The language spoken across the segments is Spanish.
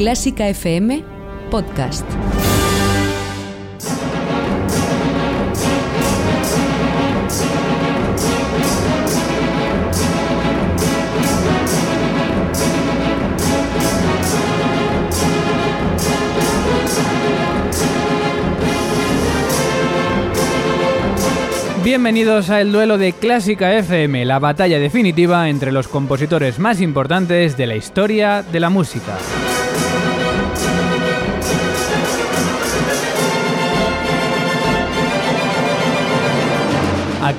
Clásica FM Podcast. Bienvenidos a el duelo de Clásica FM, la batalla definitiva entre los compositores más importantes de la historia de la música.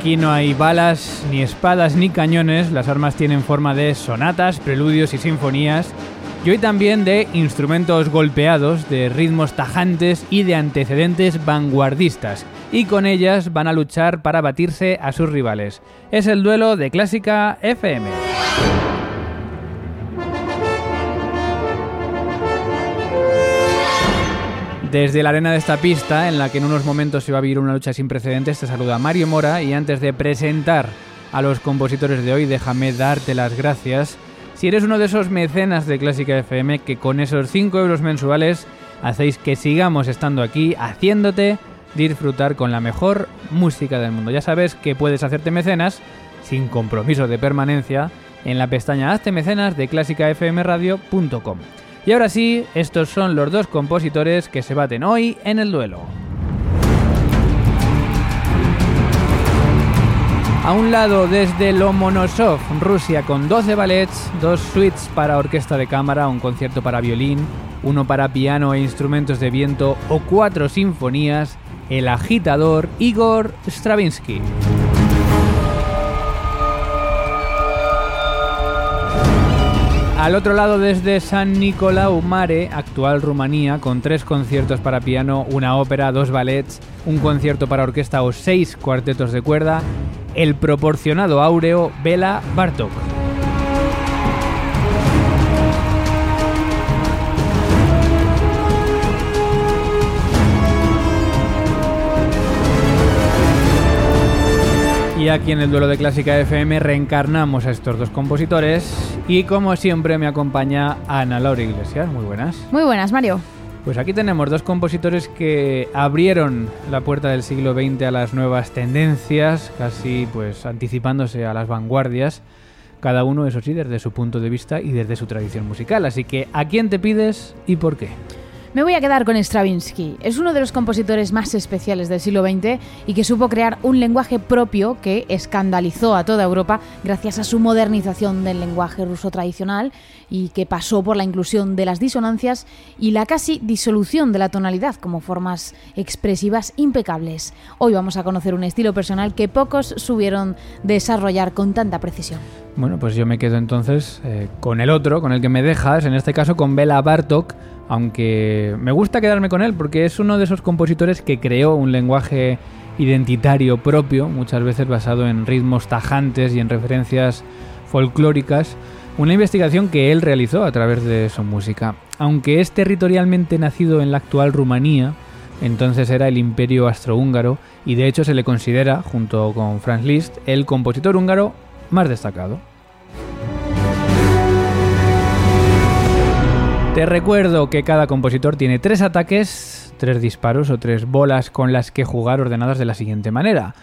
Aquí no hay balas, ni espadas, ni cañones, las armas tienen forma de sonatas, preludios y sinfonías, y hoy también de instrumentos golpeados, de ritmos tajantes y de antecedentes vanguardistas, y con ellas van a luchar para batirse a sus rivales. Es el duelo de Clásica FM. Desde la arena de esta pista, en la que en unos momentos se va a vivir una lucha sin precedentes, te saluda Mario Mora y antes de presentar a los compositores de hoy, déjame darte las gracias. Si eres uno de esos mecenas de Clásica FM que con esos 5 euros mensuales hacéis que sigamos estando aquí haciéndote disfrutar con la mejor música del mundo. Ya sabes que puedes hacerte mecenas sin compromiso de permanencia en la pestaña Hazte mecenas de clásicafmradio.com. Y ahora sí, estos son los dos compositores que se baten hoy en el duelo. A un lado, desde Lomonosov, Rusia, con 12 ballets, dos suites para orquesta de cámara, un concierto para violín, uno para piano e instrumentos de viento o cuatro sinfonías, el agitador Igor Stravinsky. Al otro lado, desde San Nicolau Mare, actual Rumanía, con tres conciertos para piano, una ópera, dos ballets, un concierto para orquesta o seis cuartetos de cuerda, el proporcionado áureo Bela Bartok. Y aquí en el duelo de Clásica FM reencarnamos a estos dos compositores y como siempre me acompaña Ana Laura Iglesias. Muy buenas. Muy buenas, Mario. Pues aquí tenemos dos compositores que abrieron la puerta del siglo XX a las nuevas tendencias, casi pues anticipándose a las vanguardias, cada uno eso sí desde su punto de vista y desde su tradición musical. Así que ¿a quién te pides y por qué? Me voy a quedar con Stravinsky. Es uno de los compositores más especiales del siglo XX y que supo crear un lenguaje propio que escandalizó a toda Europa gracias a su modernización del lenguaje ruso tradicional y que pasó por la inclusión de las disonancias y la casi disolución de la tonalidad como formas expresivas impecables. Hoy vamos a conocer un estilo personal que pocos subieron desarrollar con tanta precisión. Bueno, pues yo me quedo entonces eh, con el otro, con el que me dejas, en este caso con Bela Bartok, aunque me gusta quedarme con él porque es uno de esos compositores que creó un lenguaje identitario propio, muchas veces basado en ritmos tajantes y en referencias folclóricas, una investigación que él realizó a través de su música. Aunque es territorialmente nacido en la actual Rumanía, entonces era el imperio astrohúngaro y de hecho se le considera, junto con Franz Liszt, el compositor húngaro más destacado. Te recuerdo que cada compositor tiene tres ataques, tres disparos o tres bolas con las que jugar ordenadas de la siguiente manera.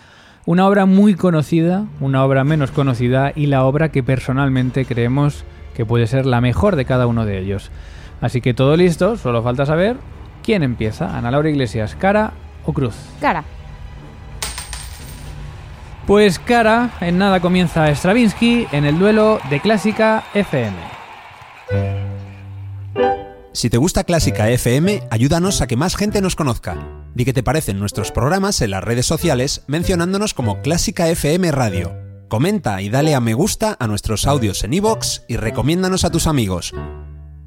Una obra muy conocida, una obra menos conocida y la obra que personalmente creemos que puede ser la mejor de cada uno de ellos. Así que todo listo, solo falta saber quién empieza. Ana Laura Iglesias, cara o cruz. Cara. Pues cara, en nada comienza Stravinsky en el duelo de Clásica FM. Si te gusta Clásica FM, ayúdanos a que más gente nos conozca. Di qué te parecen nuestros programas en las redes sociales mencionándonos como Clásica FM Radio. Comenta y dale a me gusta a nuestros audios en iVoox y recomiéndanos a tus amigos.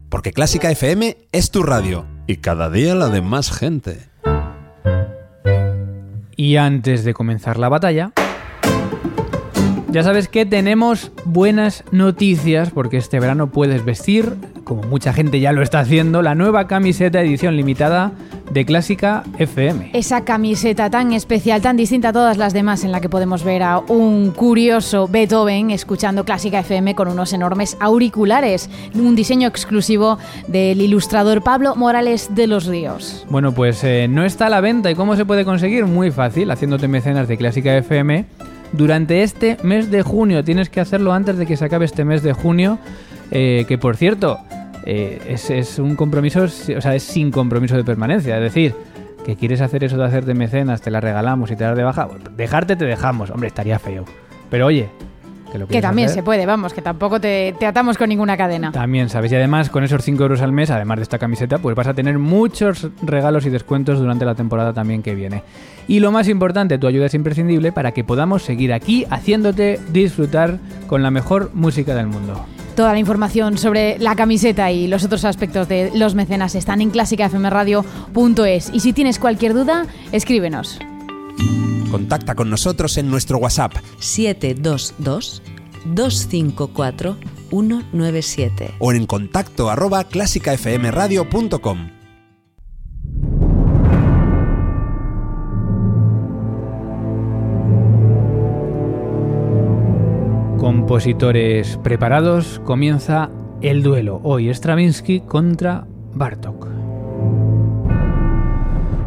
porque Clásica FM es tu radio y cada día la de más gente. Y antes de comenzar la batalla, ya sabes que tenemos buenas noticias porque este verano puedes vestir, como mucha gente ya lo está haciendo, la nueva camiseta edición limitada de Clásica FM. Esa camiseta tan especial, tan distinta a todas las demás, en la que podemos ver a un curioso Beethoven escuchando Clásica FM con unos enormes auriculares, un diseño exclusivo del ilustrador Pablo Morales de los Ríos. Bueno, pues eh, no está a la venta y cómo se puede conseguir? Muy fácil, haciéndote mecenas de Clásica FM durante este mes de junio. Tienes que hacerlo antes de que se acabe este mes de junio, eh, que por cierto, eh, es, un compromiso, o sea, es sin compromiso de permanencia. Es decir, que quieres hacer eso de hacerte mecenas, te la regalamos y te das de baja, dejarte te dejamos. Hombre, estaría feo. Pero oye, que, también se puede, vamos, que tampoco te, te, atamos con ninguna cadena. También, ¿sabes? Y además, con esos 5 euros al mes, además de esta camiseta, pues vas a tener muchos regalos y descuentos durante la temporada también que viene. Y lo más importante, tu ayuda es imprescindible para que podamos seguir aquí haciéndote disfrutar con la mejor música del mundo. Toda la información sobre la camiseta y los otros aspectos de los mecenas están en clásicafmradio.es. Y si tienes cualquier duda, escríbenos. Contacta con nosotros en nuestro WhatsApp 722 254 197 o en contacto arroba clásicafmradio.com. Compositores preparados, comienza el duelo. Hoy Stravinsky contra Bartok.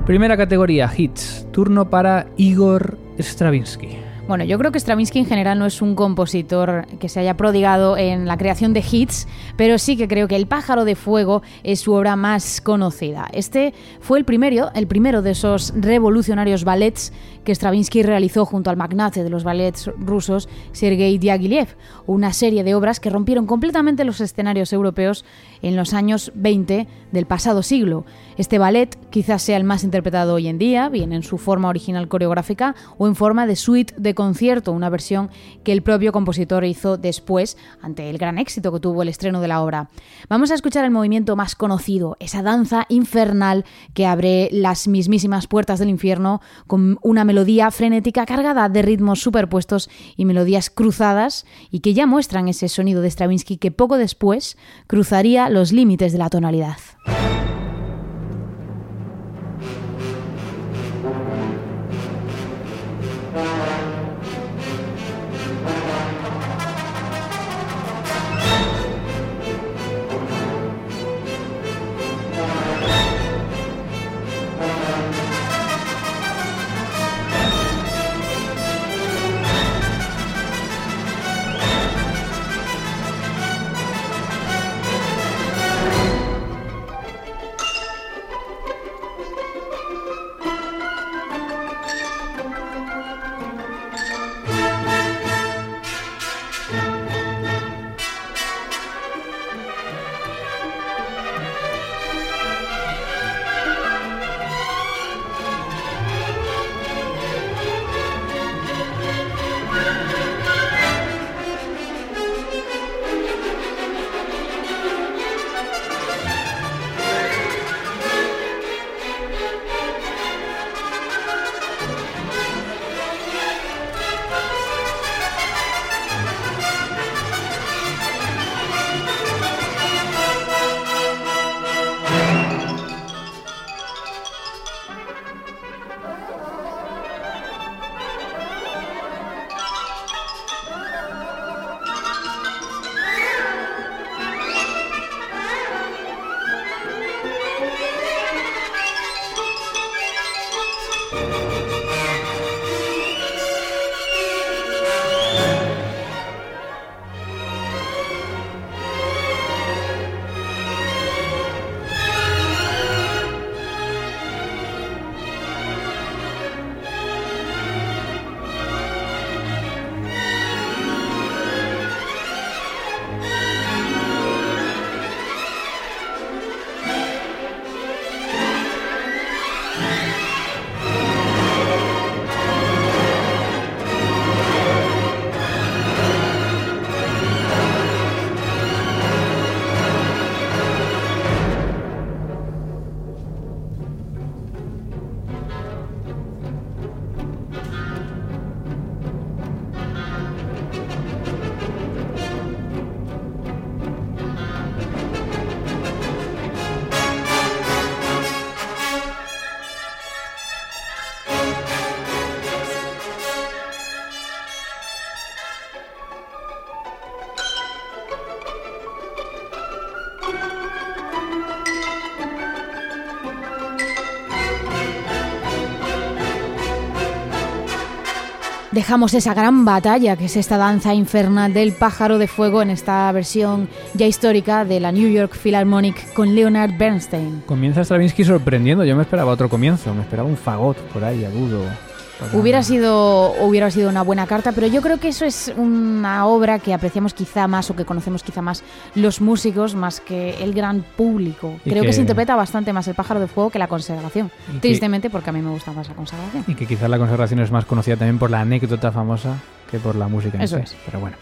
Primera categoría, hits. Turno para Igor Stravinsky. Bueno, yo creo que Stravinsky en general no es un compositor que se haya prodigado en la creación de hits, pero sí que creo que El pájaro de fuego es su obra más conocida. Este fue el primero, el primero de esos revolucionarios ballets que Stravinsky realizó junto al magnate de los ballets rusos Sergei Diaghilev, una serie de obras que rompieron completamente los escenarios europeos en los años 20 del pasado siglo. Este ballet quizás sea el más interpretado hoy en día, bien en su forma original coreográfica o en forma de suite de concierto, una versión que el propio compositor hizo después ante el gran éxito que tuvo el estreno de la obra. Vamos a escuchar el movimiento más conocido, esa danza infernal que abre las mismísimas puertas del infierno con una melodía frenética cargada de ritmos superpuestos y melodías cruzadas y que ya muestran ese sonido de Stravinsky que poco después cruzaría los límites de la tonalidad. Dejamos esa gran batalla que es esta danza infernal del pájaro de fuego en esta versión ya histórica de la New York Philharmonic con Leonard Bernstein. Comienza Stravinsky sorprendiendo, yo me esperaba otro comienzo, me esperaba un fagot por ahí agudo. Hubiera sido, hubiera sido una buena carta, pero yo creo que eso es una obra que apreciamos quizá más o que conocemos quizá más los músicos más que el gran público. creo que... se interpreta bastante más el pájaro de fuego que la consagración. Tristemente, porque a mí me gusta más la consagración. Y que quizás la consagración es más conocida también por la anécdota famosa que por la música. Eso es. Pero bueno.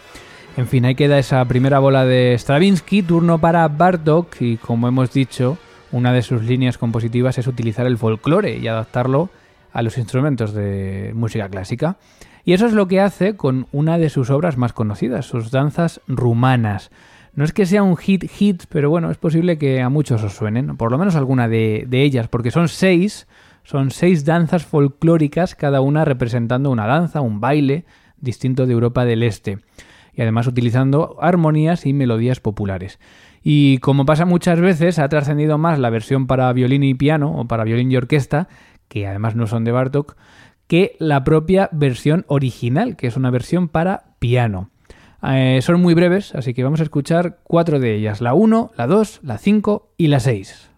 En fin, ahí queda esa primera bola de Stravinsky, turno para Bartok y como hemos dicho, una de sus líneas compositivas es utilizar el folclore y adaptarlo a los instrumentos de música clásica. Y eso es lo que hace con una de sus obras más conocidas, sus danzas rumanas. No es que sea un hit hit, pero bueno, es posible que a muchos os suenen, por lo menos alguna de, de ellas, porque son seis, son seis danzas folclóricas, cada una representando una danza, un baile distinto de Europa del Este, y además utilizando armonías y melodías populares. Y como pasa muchas veces, ha trascendido más la versión para violín y piano, o para violín y orquesta, que además no son de Bartok, que la propia versión original, que es una versión para piano. Eh, son muy breves, así que vamos a escuchar cuatro de ellas, la 1, la 2, la 5 y la 6.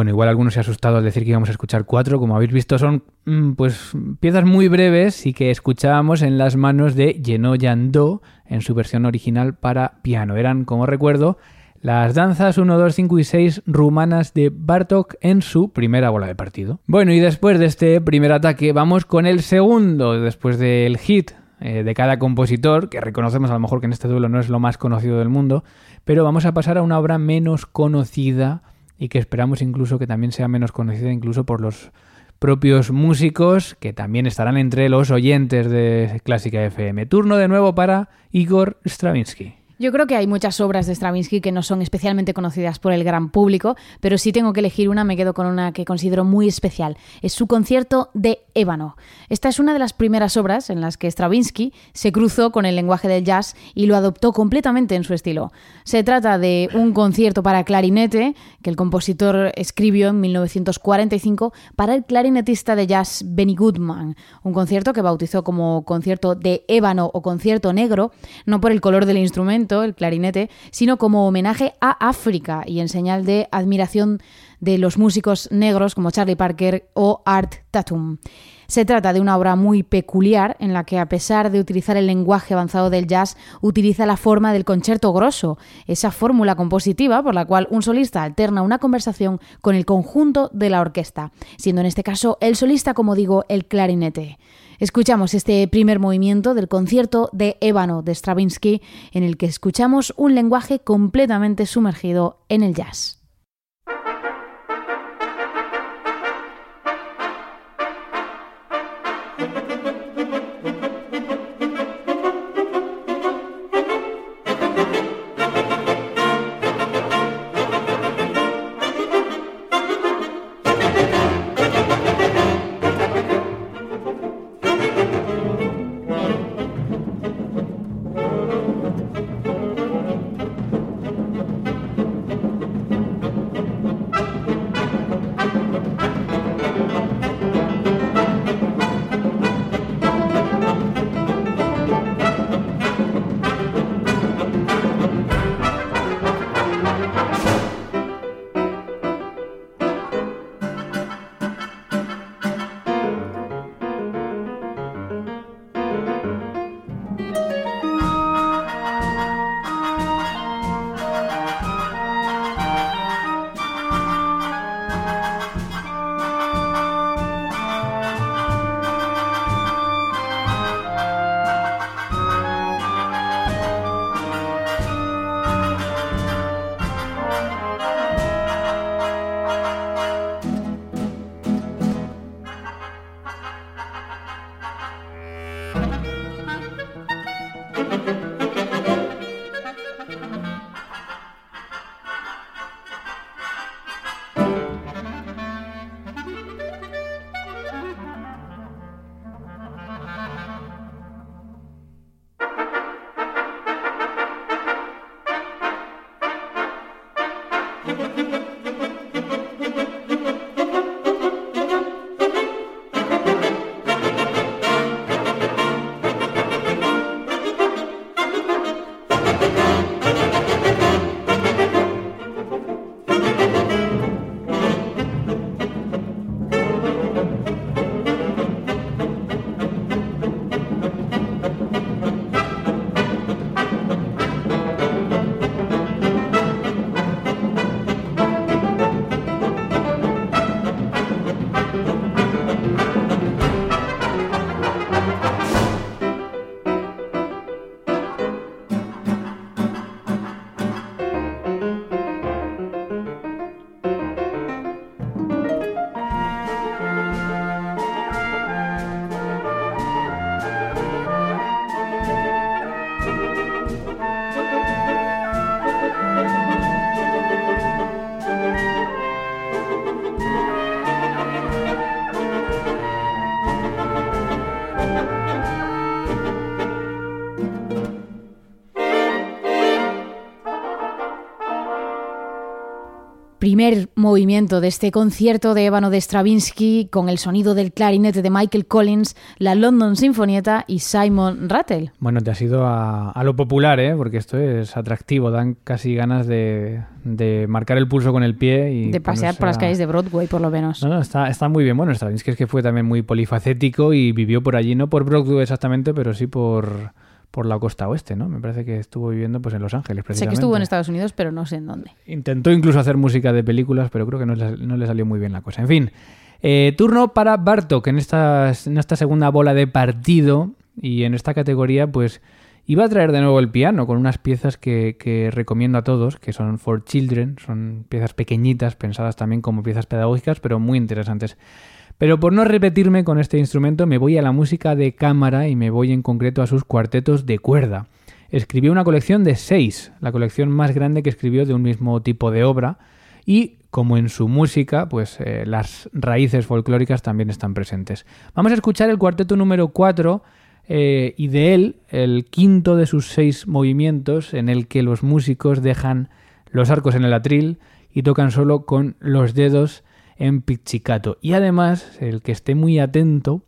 Bueno, igual algunos se ha asustado al decir que íbamos a escuchar cuatro. Como habéis visto, son mm, pues piezas muy breves y que escuchábamos en las manos de Geno Yando en su versión original para piano. Eran, como recuerdo, las danzas 1, 2, 5 y 6 rumanas de Bartok en su primera bola de partido. Bueno, y después de este primer ataque, vamos con el segundo, después del hit eh, de cada compositor, que reconocemos a lo mejor que en este duelo no es lo más conocido del mundo, pero vamos a pasar a una obra menos conocida y que esperamos incluso que también sea menos conocida incluso por los propios músicos que también estarán entre los oyentes de Clásica FM. Turno de nuevo para Igor Stravinsky. Yo creo que hay muchas obras de Stravinsky que no son especialmente conocidas por el gran público, pero si tengo que elegir una, me quedo con una que considero muy especial. Es su concierto de Ébano. Esta es una de las primeras obras en las que Stravinsky se cruzó con el lenguaje del jazz y lo adoptó completamente en su estilo. Se trata de un concierto para clarinete que el compositor escribió en 1945 para el clarinetista de jazz Benny Goodman, un concierto que bautizó como concierto de ébano o concierto negro, no por el color del instrumento, el clarinete, sino como homenaje a África y en señal de admiración de los músicos negros como Charlie Parker o Art Tatum. Se trata de una obra muy peculiar en la que, a pesar de utilizar el lenguaje avanzado del jazz, utiliza la forma del concierto grosso, esa fórmula compositiva por la cual un solista alterna una conversación con el conjunto de la orquesta, siendo en este caso el solista, como digo, el clarinete. Escuchamos este primer movimiento del concierto de Ébano de Stravinsky, en el que escuchamos un lenguaje completamente sumergido en el jazz. Primer movimiento de este concierto de ébano de Stravinsky con el sonido del clarinete de Michael Collins, la London Sinfonieta y Simon Rattle. Bueno, te has ido a, lo popular, ¿eh? porque esto es atractivo, dan casi ganas de, marcar el pulso con el pie y... De pasear por las calles de Broadway, por lo menos. No, no, está, está muy bien. Bueno, Stravinsky es que fue también muy polifacético y vivió por allí, no por Broadway exactamente, pero sí por por la costa oeste, ¿no? Me parece que estuvo viviendo pues en Los Ángeles, Sé que estuvo en Estados Unidos, pero no sé en dónde. Intentó incluso hacer música de películas, pero creo que no le, salió muy bien la cosa. En fin, eh, turno para Bartok en esta, en esta segunda bola de partido y en esta categoría, pues iba a traer de nuevo el piano con unas piezas que, que recomiendo a todos, que son For Children, son piezas pequeñitas, pensadas también como piezas pedagógicas, pero muy interesantes. Pero por no repetirme con este instrumento me voy a la música de cámara y me voy en concreto a sus cuartetos de cuerda. escribió una colección de seis, la colección más grande que escribió de un mismo tipo de obra, y como en su música, pues eh, las raíces folclóricas también están presentes. Vamos a escuchar el cuarteto número 4 eh, y de él el quinto de sus seis movimientos en el que los músicos dejan los arcos en el atril y tocan solo con los dedos en pizzicato. Y además, el que esté muy atento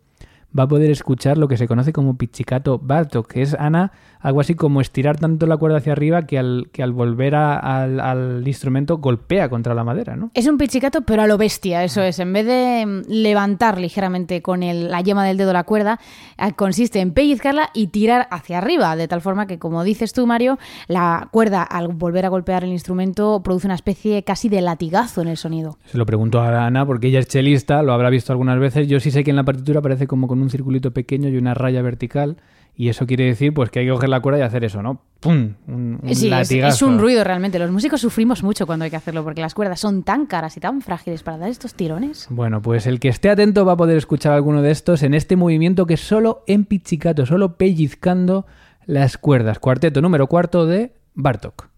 va a poder escuchar lo que se conoce como pizzicato Bartok, que es, Ana, algo así como estirar tanto la cuerda hacia arriba que al, que al volver al, instrumento golpea contra la madera, ¿no? Es un pizzicato, pero a lo bestia, eso es. En vez de mm, levantar ligeramente con la yema del dedo la cuerda, eh, consiste en pellizcarla y tirar hacia arriba, de tal forma que, como dices tú, Mario, la cuerda al volver a golpear el instrumento produce una especie casi de latigazo en el sonido. Se lo pregunto a Ana porque ella es chelista, lo habrá visto algunas veces. Yo sí sé que en la partitura parece como con un circulito pequeño y una raya vertical. Y eso quiere decir pues que hay que coger la cuerda y hacer eso, ¿no? ¡Pum! Un, sí, es, un ruido realmente. Los músicos sufrimos mucho cuando hay que hacerlo porque las cuerdas son tan caras y tan frágiles para dar estos tirones. Bueno, pues el que esté atento va a poder escuchar alguno de estos en este movimiento que es solo en pizzicato, solo pellizcando las cuerdas. Cuarteto número cuarto de Bartok.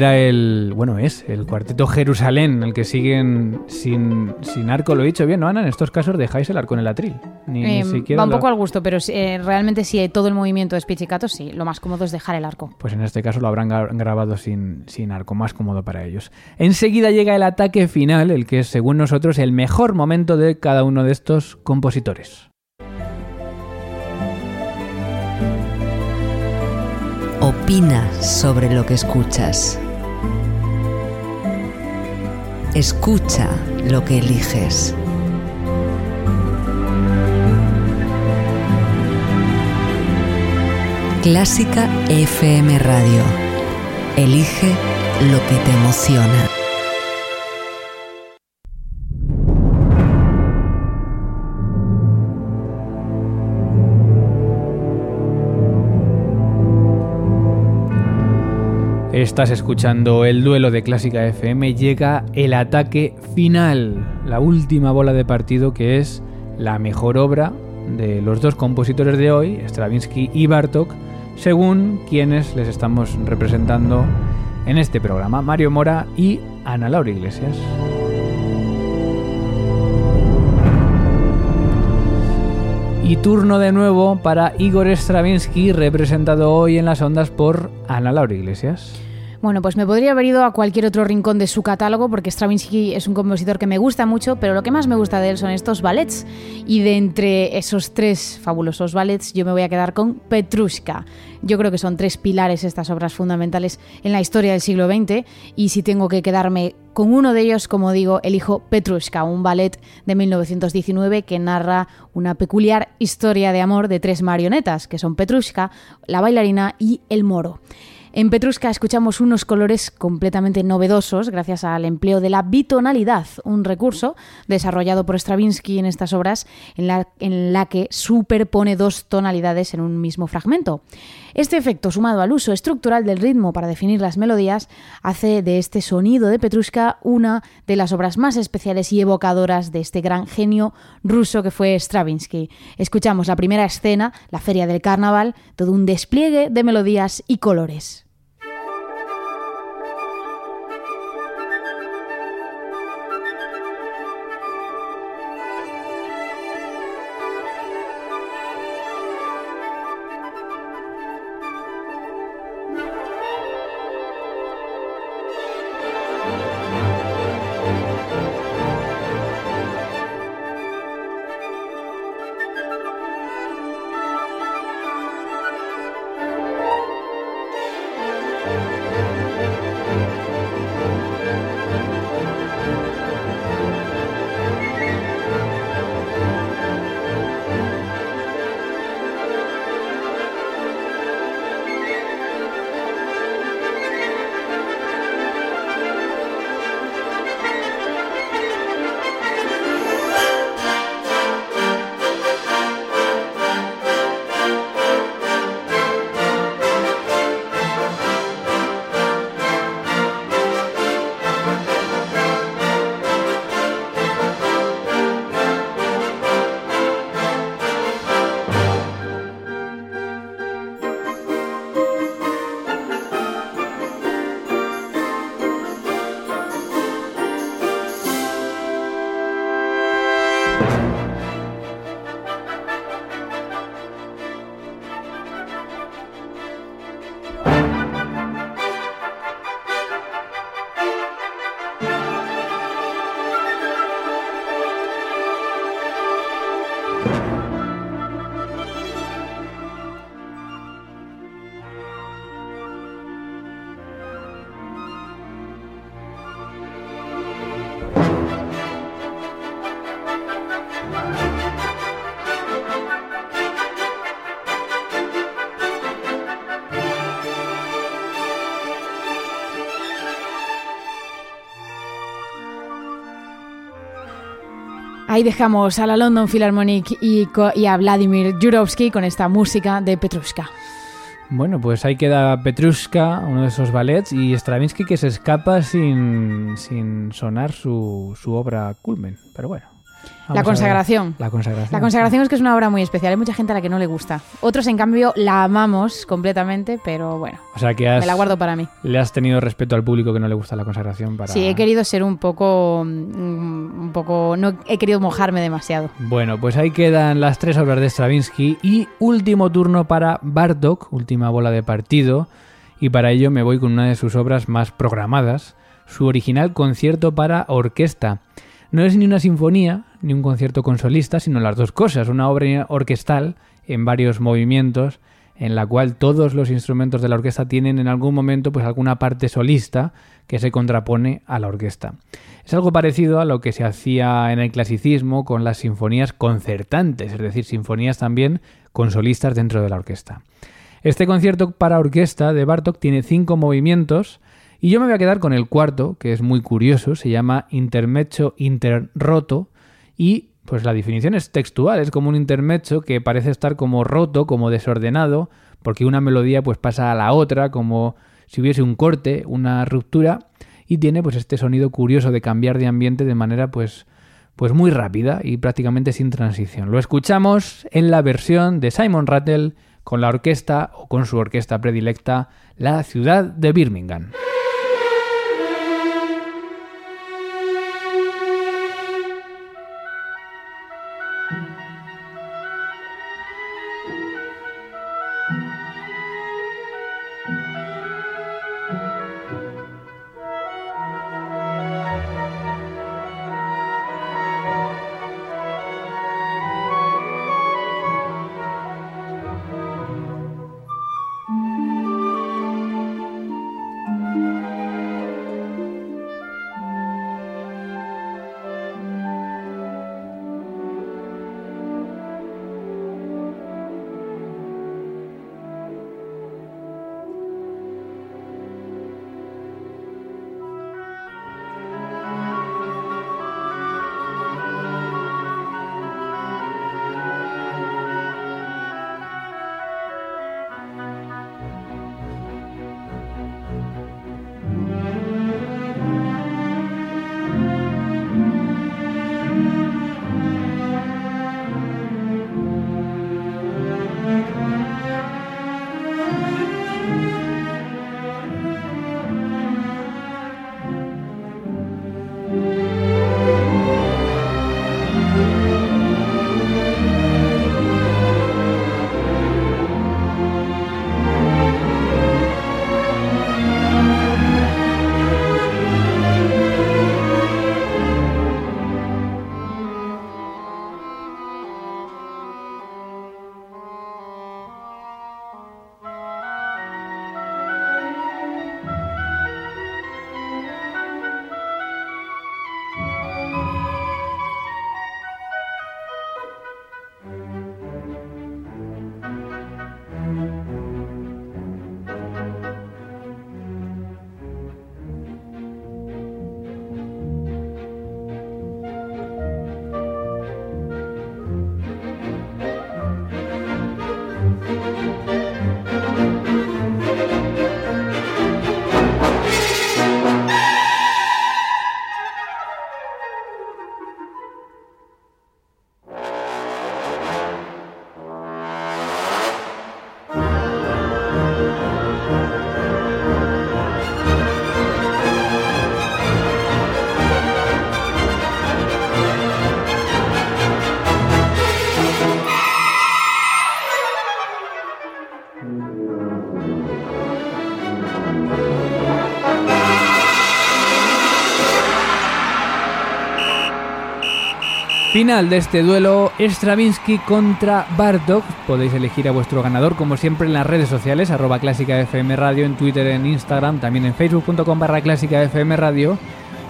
Era el, bueno, es el cuarteto Jerusalén, el que siguen sin, sin arco. Lo he dicho bien, ¿no, Ana? En estos casos dejáis el arco en el atril. Ni, eh, va un poco al gusto, pero eh, realmente si todo el movimiento es pizzicato, sí, lo más cómodo es dejar el arco. Pues en este caso lo habrán grabado sin, sin arco, más cómodo para ellos. Enseguida llega el ataque final, el que es, según nosotros, el mejor momento de cada uno de estos compositores. Opina sobre lo que escuchas. Escucha lo que eliges. Clásica FM Radio. Elige lo que te emociona. Estás escuchando el duelo de Clásica FM, llega el ataque final, la última bola de partido que es la mejor obra de los dos compositores de hoy, Stravinsky y Bartok, según quienes les estamos representando en este programa, Mario Mora y Ana Laura Iglesias. Y turno de nuevo para Igor Stravinsky, representado hoy en las ondas por Ana Laura Iglesias. Bueno, pues me podría haber ido a cualquier otro rincón de su catálogo porque Stravinsky es un compositor que me gusta mucho, pero lo que más me gusta de él son estos ballets. Y de entre esos tres fabulosos ballets yo me voy a quedar con Petrushka. Yo creo que son tres pilares estas obras fundamentales en la historia del siglo XX y si tengo que quedarme con uno de ellos, como digo, elijo Petrushka, un ballet de 1919 que narra una peculiar historia de amor de tres marionetas, que son Petrushka, la bailarina y el moro. En Petrushka escuchamos unos colores completamente novedosos gracias al empleo de la bitonalidad, un recurso desarrollado por Stravinsky en estas obras en la, que superpone dos tonalidades en un mismo fragmento. Este efecto, sumado al uso estructural del ritmo para definir las melodías, hace de este sonido de Petrushka una de las obras más especiales y evocadoras de este gran genio ruso que fue Stravinsky. Escuchamos la primera escena, la feria del carnaval, todo un despliegue de melodías y colores. Ahí dejamos a la London Philharmonic y, a Vladimir Jurovsky con esta música de Petrushka. Bueno, pues ahí queda Petrushka, uno de esos ballets, y Stravinsky que se escapa sin, sin sonar su, su obra culmen. Pero bueno, la consagración. La consagración. La consagración es que es una obra muy especial. Hay mucha gente a la que no le gusta. Otros, en cambio, la amamos completamente, pero bueno. O sea que me la guardo para mí. Le has tenido respeto al público que no le gusta la consagración para. Sí, he querido ser un poco, mm, un poco, no he querido mojarme demasiado. Bueno, pues ahí quedan las tres obras de Stravinsky y último turno para Bartok, última bola de partido, y para ello me voy con una de sus obras más programadas, su original concierto para orquesta. No es ni una sinfonía, ni un concierto con solista, sino las dos cosas, una obra orquestal en varios movimientos, en la cual todos los instrumentos de la orquesta tienen en algún momento pues alguna parte solista que se contrapone a la orquesta. Es algo parecido a lo que se hacía en el clasicismo con las sinfonías concertantes, es decir, sinfonías también con solistas dentro de la orquesta. Este concierto para orquesta de Bartok tiene cinco movimientos, y yo me voy a quedar con el cuarto, que es muy curioso, se llama intermecho interroto y pues la definición es textual, es como un intermecho que parece estar como roto, como desordenado, porque una melodía pues pasa a la otra, como si hubiese un corte, una ruptura y tiene pues este sonido curioso de cambiar de ambiente de manera pues pues muy rápida y prácticamente sin transición. Lo escuchamos en la versión de Simon Rattle con la orquesta o con su orquesta predilecta, la ciudad de Birmingham. Final de este duelo Stravinsky contra Bartok. Podéis elegir a vuestro ganador como siempre en las redes sociales, arroba clásica FM Radio, en Twitter, en Instagram, también en facebook.com barra clásica FM Radio.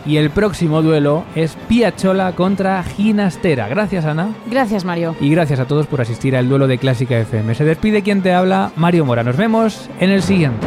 Y el próximo duelo es Piachola contra Ginastera. Gracias Ana. Gracias Mario. Y gracias a todos por asistir al duelo de Clásica FM. Se despide quien te habla, Mario Mora. Nos vemos en el siguiente.